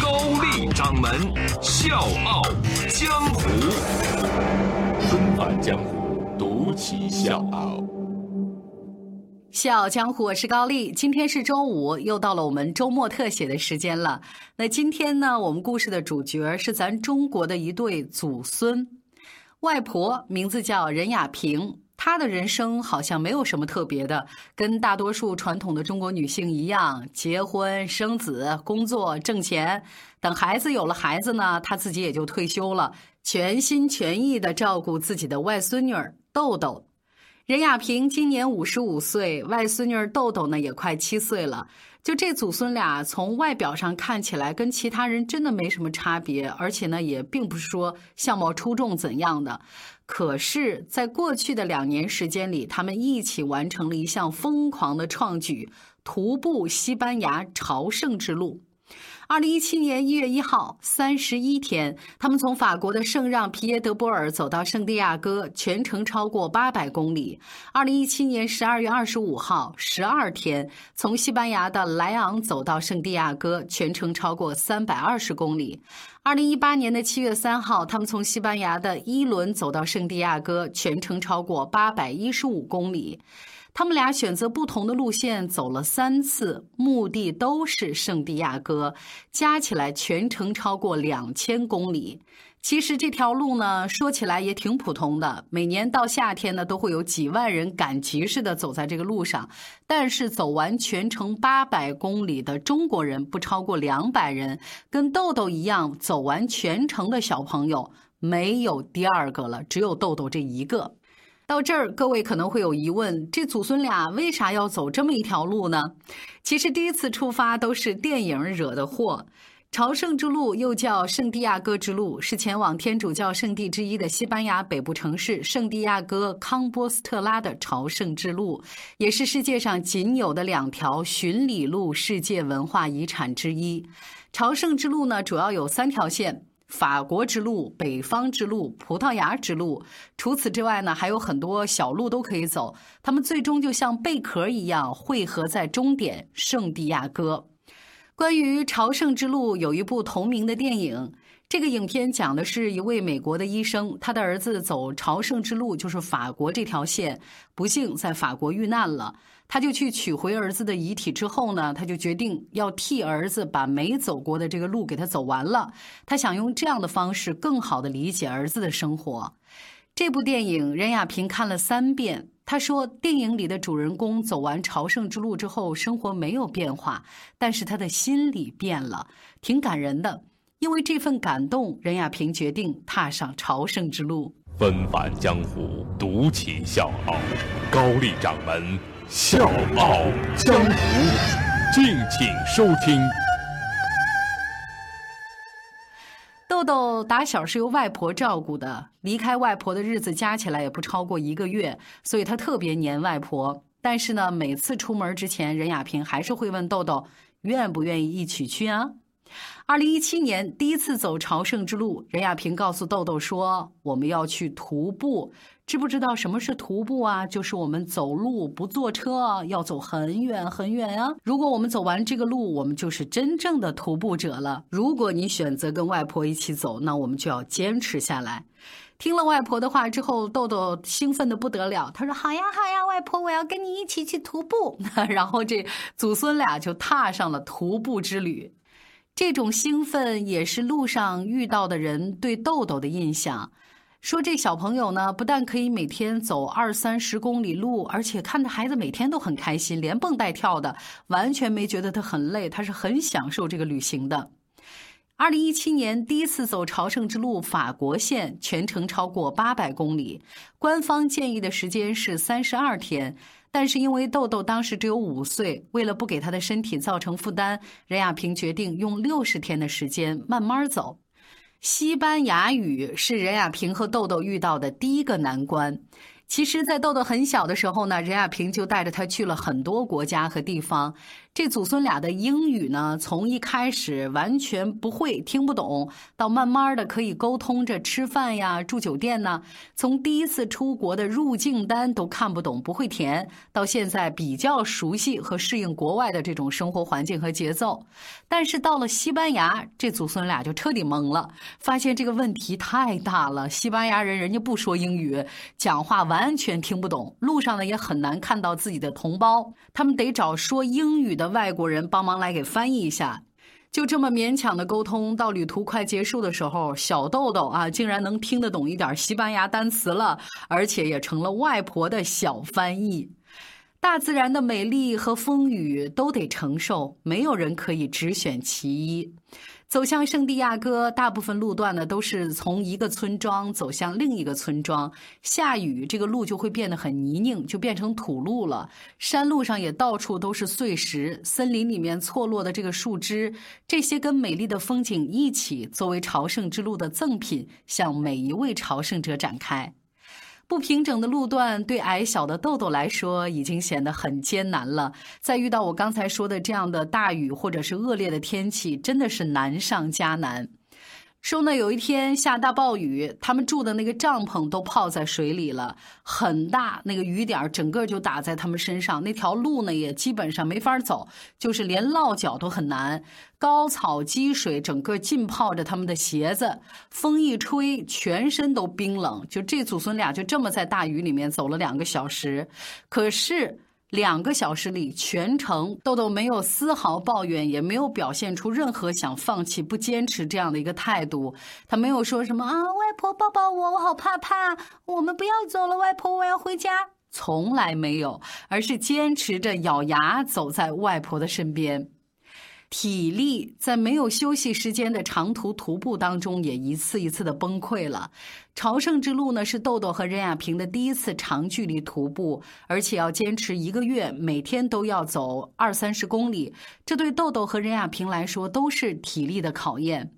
高丽掌门笑傲江湖，重返江湖，独骑笑傲。笑傲江湖，我是高丽。今天是周五，又到了我们周末特写的时间了。那今天呢，我们故事的主角是咱中国的一对祖孙，外婆名字叫任雅萍。她的人生好像没有什么特别的，跟大多数传统的中国女性一样，结婚、生子、工作、挣钱。等孩子有了孩子呢，她自己也就退休了，全心全意的照顾自己的外孙女儿豆豆。任雅萍今年五十五岁，外孙女儿豆豆呢也快七岁了。就这祖孙俩，从外表上看起来跟其他人真的没什么差别，而且呢也并不是说相貌出众怎样的。可是，在过去的两年时间里，他们一起完成了一项疯狂的创举——徒步西班牙朝圣之路。二零一七年一月一号，三十一天，他们从法国的圣让皮耶德波尔走到圣地亚哥，全程超过八百公里。二零一七年十二月二十五号，十二天，从西班牙的莱昂走到圣地亚哥，全程超过三百二十公里。二零一八年的七月三号，他们从西班牙的伊伦走到圣地亚哥，全程超过八百一十五公里。他们俩选择不同的路线走了三次，目的都是圣地亚哥，加起来全程超过两千公里。其实这条路呢，说起来也挺普通的，每年到夏天呢，都会有几万人赶集似的走在这个路上。但是走完全程八百公里的中国人不超过两百人，跟豆豆一样走完全程的小朋友没有第二个了，只有豆豆这一个。到这儿，各位可能会有疑问：这祖孙俩为啥要走这么一条路呢？其实第一次出发都是电影惹的祸。朝圣之路又叫圣地亚哥之路，是前往天主教圣地之一的西班牙北部城市圣地亚哥康波斯特拉的朝圣之路，也是世界上仅有的两条巡礼路世界文化遗产之一。朝圣之路呢，主要有三条线。法国之路、北方之路、葡萄牙之路，除此之外呢，还有很多小路都可以走。他们最终就像贝壳一样汇合在终点圣地亚哥。关于朝圣之路，有一部同名的电影。这个影片讲的是一位美国的医生，他的儿子走朝圣之路，就是法国这条线，不幸在法国遇难了。他就去取回儿子的遗体之后呢，他就决定要替儿子把没走过的这个路给他走完了。他想用这样的方式更好的理解儿子的生活。这部电影任亚萍看了三遍，他说电影里的主人公走完朝圣之路之后，生活没有变化，但是他的心里变了，挺感人的。因为这份感动，任亚萍决定踏上朝圣之路。纷返江湖，独起笑傲，高丽掌门笑傲江湖，敬请收听。豆豆打小是由外婆照顾的，离开外婆的日子加起来也不超过一个月，所以他特别黏外婆。但是呢，每次出门之前，任亚萍还是会问豆豆愿不愿意一起去啊。二零一七年第一次走朝圣之路，任亚平告诉豆豆说：“我们要去徒步，知不知道什么是徒步啊？就是我们走路不坐车，要走很远很远啊。如果我们走完这个路，我们就是真正的徒步者了。如果你选择跟外婆一起走，那我们就要坚持下来。”听了外婆的话之后，豆豆兴奋的不得了，他说：“好呀好呀，外婆，我要跟你一起去徒步。”然后这祖孙俩就踏上了徒步之旅。这种兴奋也是路上遇到的人对豆豆的印象，说这小朋友呢，不但可以每天走二三十公里路，而且看着孩子每天都很开心，连蹦带跳的，完全没觉得他很累，他是很享受这个旅行的。二零一七年第一次走朝圣之路法国线，全程超过八百公里，官方建议的时间是三十二天。但是因为豆豆当时只有五岁，为了不给他的身体造成负担，任亚平决定用六十天的时间慢慢走。西班牙语是任亚平和豆豆遇到的第一个难关。其实，在豆豆很小的时候呢，任亚平就带着他去了很多国家和地方。这祖孙俩的英语呢，从一开始完全不会、听不懂，到慢慢的可以沟通着吃饭呀、住酒店呢。从第一次出国的入境单都看不懂、不会填，到现在比较熟悉和适应国外的这种生活环境和节奏。但是到了西班牙，这祖孙俩就彻底懵了，发现这个问题太大了。西班牙人人家不说英语，讲话完全听不懂，路上呢也很难看到自己的同胞，他们得找说英语的。外国人帮忙来给翻译一下，就这么勉强的沟通。到旅途快结束的时候，小豆豆啊，竟然能听得懂一点西班牙单词了，而且也成了外婆的小翻译。大自然的美丽和风雨都得承受，没有人可以只选其一。走向圣地亚哥，大部分路段呢都是从一个村庄走向另一个村庄。下雨，这个路就会变得很泥泞，就变成土路了。山路上也到处都是碎石，森林里面错落的这个树枝，这些跟美丽的风景一起，作为朝圣之路的赠品，向每一位朝圣者展开。不平整的路段对矮小的豆豆来说已经显得很艰难了。再遇到我刚才说的这样的大雨或者是恶劣的天气，真的是难上加难。说呢，有一天下大暴雨，他们住的那个帐篷都泡在水里了，很大，那个雨点整个就打在他们身上，那条路呢也基本上没法走，就是连落脚都很难。高草积水，整个浸泡着他们的鞋子，风一吹，全身都冰冷。就这祖孙俩就这么在大雨里面走了两个小时，可是。两个小时里，全程豆豆没有丝毫抱怨，也没有表现出任何想放弃、不坚持这样的一个态度。他没有说什么啊，外婆抱抱我，我好怕怕，我们不要走了，外婆，我要回家。从来没有，而是坚持着咬牙走在外婆的身边。体力在没有休息时间的长途徒步当中，也一次一次的崩溃了。朝圣之路呢，是豆豆和任亚平的第一次长距离徒步，而且要坚持一个月，每天都要走二三十公里。这对豆豆和任亚平来说都是体力的考验。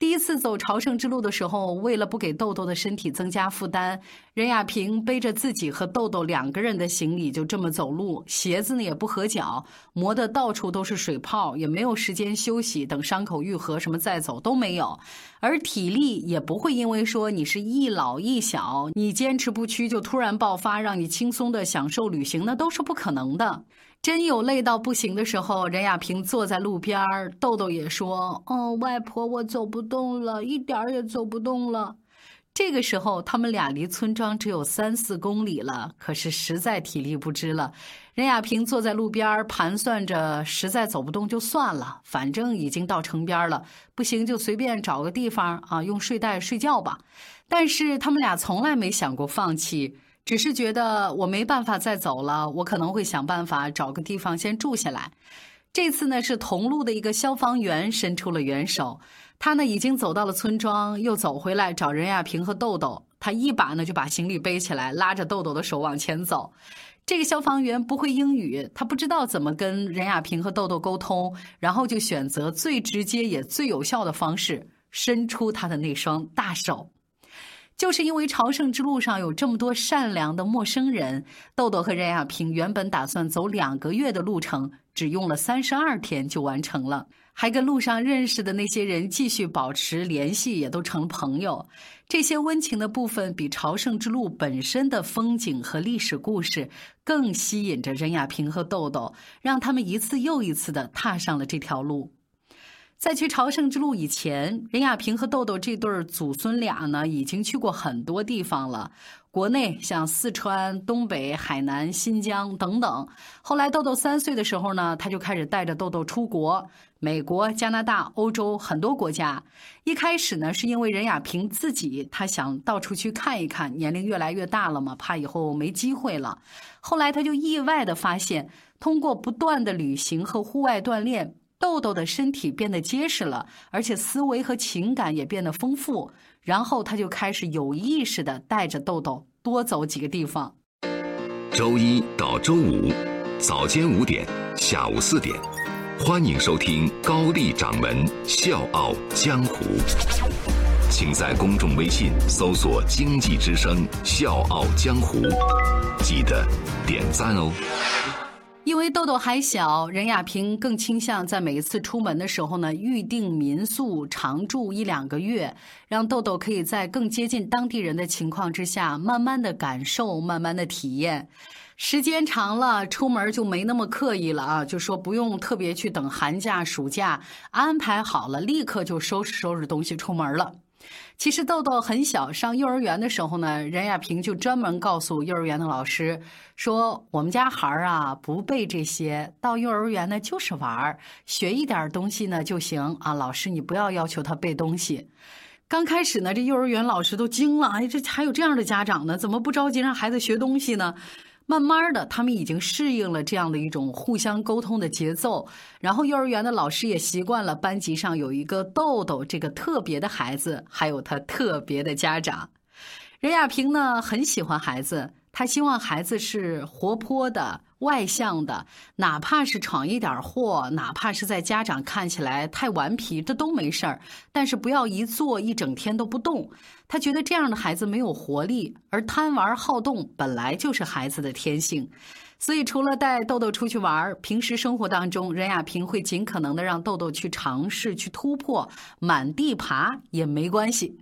第一次走朝圣之路的时候，为了不给豆豆的身体增加负担，任亚平背着自己和豆豆两个人的行李就这么走路，鞋子呢也不合脚，磨得到处都是水泡，也没有时间休息，等伤口愈合什么再走都没有，而体力也不会因为说你是一老一小，你坚持不屈就突然爆发，让你轻松的享受旅行，那都是不可能的。真有累到不行的时候，任亚平坐在路边儿，豆豆也说：“哦，外婆，我走不动了，一点儿也走不动了。”这个时候，他们俩离村庄只有三四公里了，可是实在体力不支了。任亚平坐在路边盘算着，实在走不动就算了，反正已经到城边了，不行就随便找个地方啊，用睡袋睡觉吧。但是他们俩从来没想过放弃。只是觉得我没办法再走了，我可能会想办法找个地方先住下来。这次呢，是同路的一个消防员伸出了援手，他呢已经走到了村庄，又走回来找任亚平和豆豆。他一把呢就把行李背起来，拉着豆豆的手往前走。这个消防员不会英语，他不知道怎么跟任亚平和豆豆沟通，然后就选择最直接也最有效的方式，伸出他的那双大手。就是因为朝圣之路上有这么多善良的陌生人，豆豆和任亚平原本打算走两个月的路程，只用了三十二天就完成了，还跟路上认识的那些人继续保持联系，也都成了朋友。这些温情的部分，比朝圣之路本身的风景和历史故事更吸引着任亚平和豆豆，让他们一次又一次的踏上了这条路。在去朝圣之路以前，任亚平和豆豆这对祖孙俩呢，已经去过很多地方了。国内像四川、东北、海南、新疆等等。后来豆豆三岁的时候呢，他就开始带着豆豆出国，美国、加拿大、欧洲很多国家。一开始呢，是因为任亚平自己他想到处去看一看，年龄越来越大了嘛，怕以后没机会了。后来他就意外的发现，通过不断的旅行和户外锻炼。豆豆的身体变得结实了，而且思维和情感也变得丰富。然后他就开始有意识的带着豆豆多走几个地方。周一到周五，早间五点，下午四点，欢迎收听高丽掌门笑傲江湖。请在公众微信搜索“经济之声笑傲江湖”，记得点赞哦。因为豆豆还小，任亚平更倾向在每一次出门的时候呢，预定民宿常住一两个月，让豆豆可以在更接近当地人的情况之下，慢慢的感受，慢慢的体验。时间长了，出门就没那么刻意了啊，就说不用特别去等寒假、暑假，安排好了，立刻就收拾收拾东西出门了。其实豆豆很小，上幼儿园的时候呢，任亚平就专门告诉幼儿园的老师说：“我们家孩儿啊，不背这些，到幼儿园呢就是玩儿，学一点东西呢就行啊。老师，你不要要求他背东西。”刚开始呢，这幼儿园老师都惊了，哎，这还有这样的家长呢？怎么不着急让孩子学东西呢？慢慢的，他们已经适应了这样的一种互相沟通的节奏，然后幼儿园的老师也习惯了班级上有一个豆豆这个特别的孩子，还有他特别的家长。任亚平呢，很喜欢孩子。他希望孩子是活泼的、外向的，哪怕是闯一点祸，哪怕是在家长看起来太顽皮，这都没事儿。但是不要一坐一整天都不动。他觉得这样的孩子没有活力，而贪玩好动本来就是孩子的天性。所以，除了带豆豆出去玩，平时生活当中，任亚平会尽可能的让豆豆去尝试、去突破，满地爬也没关系。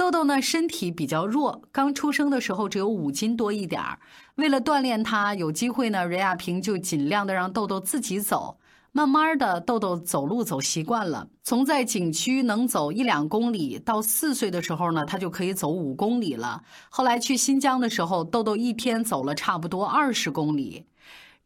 豆豆呢，身体比较弱，刚出生的时候只有五斤多一点儿。为了锻炼他，有机会呢，任亚平就尽量的让豆豆自己走。慢慢的，豆豆走路走习惯了，从在景区能走一两公里，到四岁的时候呢，他就可以走五公里了。后来去新疆的时候，豆豆一天走了差不多二十公里。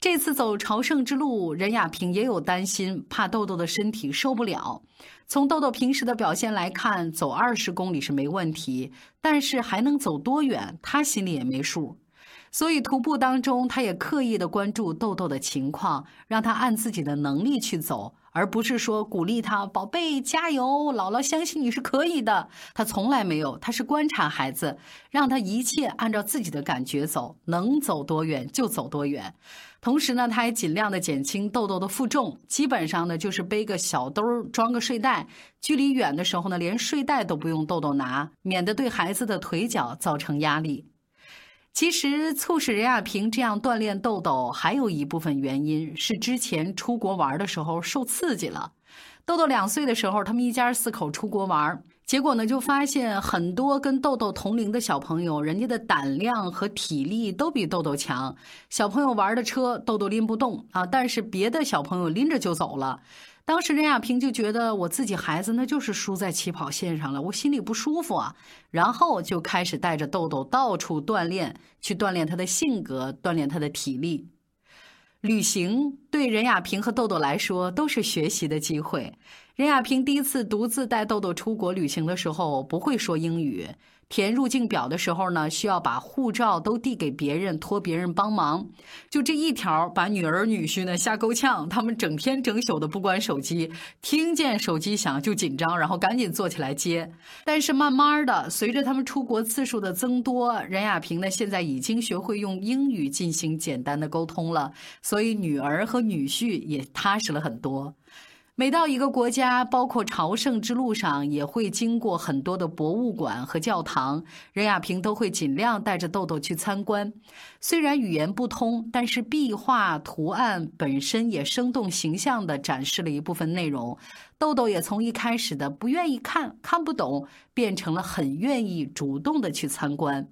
这次走朝圣之路，任亚平也有担心，怕豆豆的身体受不了。从豆豆平时的表现来看，走二十公里是没问题，但是还能走多远，他心里也没数。所以徒步当中，他也刻意的关注豆豆的情况，让他按自己的能力去走。而不是说鼓励他，宝贝加油，姥姥相信你是可以的。他从来没有，他是观察孩子，让他一切按照自己的感觉走，能走多远就走多远。同时呢，他也尽量的减轻豆豆的负重，基本上呢就是背个小兜装个睡袋，距离远的时候呢，连睡袋都不用豆豆拿，免得对孩子的腿脚造成压力。其实，促使任亚平这样锻炼豆豆，还有一部分原因是之前出国玩的时候受刺激了。豆豆两岁的时候，他们一家四口出国玩，结果呢，就发现很多跟豆豆同龄的小朋友，人家的胆量和体力都比豆豆强。小朋友玩的车，豆豆拎不动啊，但是别的小朋友拎着就走了。当时任亚平就觉得我自己孩子那就是输在起跑线上了，我心里不舒服啊。然后就开始带着豆豆到处锻炼，去锻炼他的性格，锻炼他的体力。旅行对任亚平和豆豆来说都是学习的机会。任亚平第一次独自带豆豆出国旅行的时候，不会说英语。填入境表的时候呢，需要把护照都递给别人，托别人帮忙。就这一条，把女儿女婿呢吓够呛。他们整天整宿的不关手机，听见手机响就紧张，然后赶紧坐起来接。但是慢慢的，随着他们出国次数的增多，任亚平呢现在已经学会用英语进行简单的沟通了，所以女儿和女婿也踏实了很多。每到一个国家，包括朝圣之路上，也会经过很多的博物馆和教堂。任亚平都会尽量带着豆豆去参观。虽然语言不通，但是壁画图案本身也生动形象地展示了一部分内容。豆豆也从一开始的不愿意看、看不懂，变成了很愿意主动地去参观。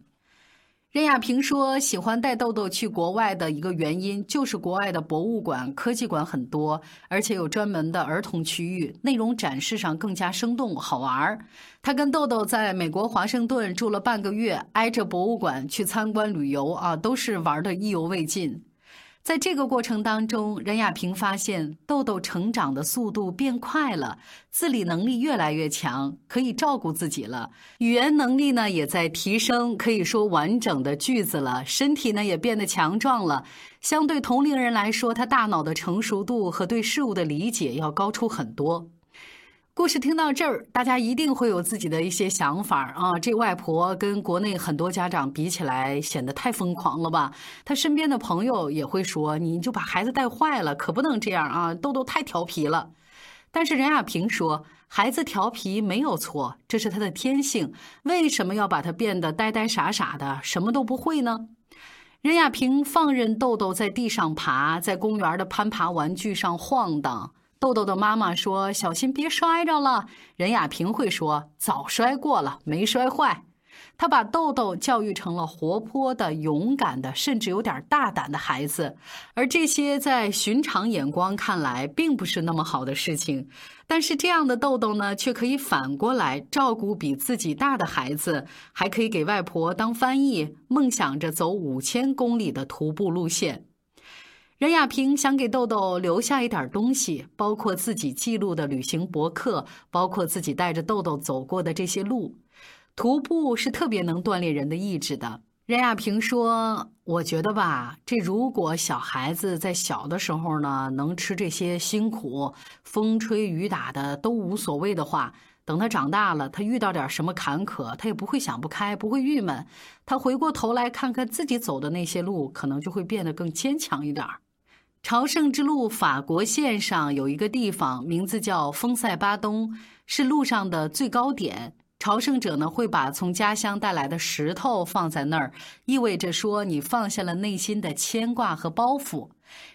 任亚平说：“喜欢带豆豆去国外的一个原因，就是国外的博物馆、科技馆很多，而且有专门的儿童区域，内容展示上更加生动好玩。他跟豆豆在美国华盛顿住了半个月，挨着博物馆去参观旅游啊，都是玩的意犹未尽。”在这个过程当中，任亚平发现豆豆成长的速度变快了，自理能力越来越强，可以照顾自己了。语言能力呢也在提升，可以说完整的句子了。身体呢也变得强壮了。相对同龄人来说，他大脑的成熟度和对事物的理解要高出很多。故事听到这儿，大家一定会有自己的一些想法啊！这外婆跟国内很多家长比起来，显得太疯狂了吧？他身边的朋友也会说：“你就把孩子带坏了，可不能这样啊！豆豆太调皮了。”但是任亚平说，孩子调皮没有错，这是他的天性，为什么要把他变得呆呆傻傻的，什么都不会呢？任亚平放任豆豆在地上爬，在公园的攀爬玩具上晃荡。豆豆的妈妈说：“小心别摔着了。”任亚平会说：“早摔过了，没摔坏。”他把豆豆教育成了活泼的、勇敢的，甚至有点大胆的孩子，而这些在寻常眼光看来并不是那么好的事情。但是这样的豆豆呢，却可以反过来照顾比自己大的孩子，还可以给外婆当翻译，梦想着走五千公里的徒步路线。任亚平想给豆豆留下一点东西，包括自己记录的旅行博客，包括自己带着豆豆走过的这些路。徒步是特别能锻炼人的意志的。任亚平说：“我觉得吧，这如果小孩子在小的时候呢，能吃这些辛苦，风吹雨打的都无所谓的话，等他长大了，他遇到点什么坎坷，他也不会想不开，不会郁闷。他回过头来看看自己走的那些路，可能就会变得更坚强一点朝圣之路法国线上有一个地方，名字叫丰塞巴东，是路上的最高点。”朝圣者呢会把从家乡带来的石头放在那儿，意味着说你放下了内心的牵挂和包袱。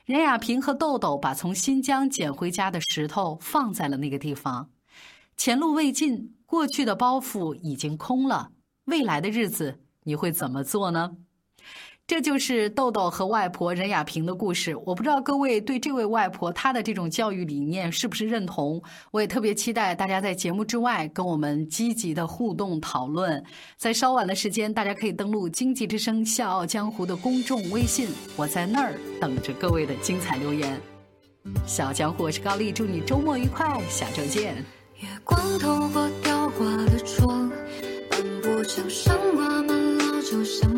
任亚平和豆豆把从新疆捡回家的石头放在了那个地方。前路未尽，过去的包袱已经空了，未来的日子你会怎么做呢？这就是豆豆和外婆任亚平的故事。我不知道各位对这位外婆她的这种教育理念是不是认同？我也特别期待大家在节目之外跟我们积极的互动讨论。在稍晚的时间，大家可以登录《经济之声·笑傲江湖》的公众微信，我在那儿等着各位的精彩留言。小江湖，我是高丽，祝你周末愉快，下周见。月光透过雕花的窗，斑驳墙上挂满老旧相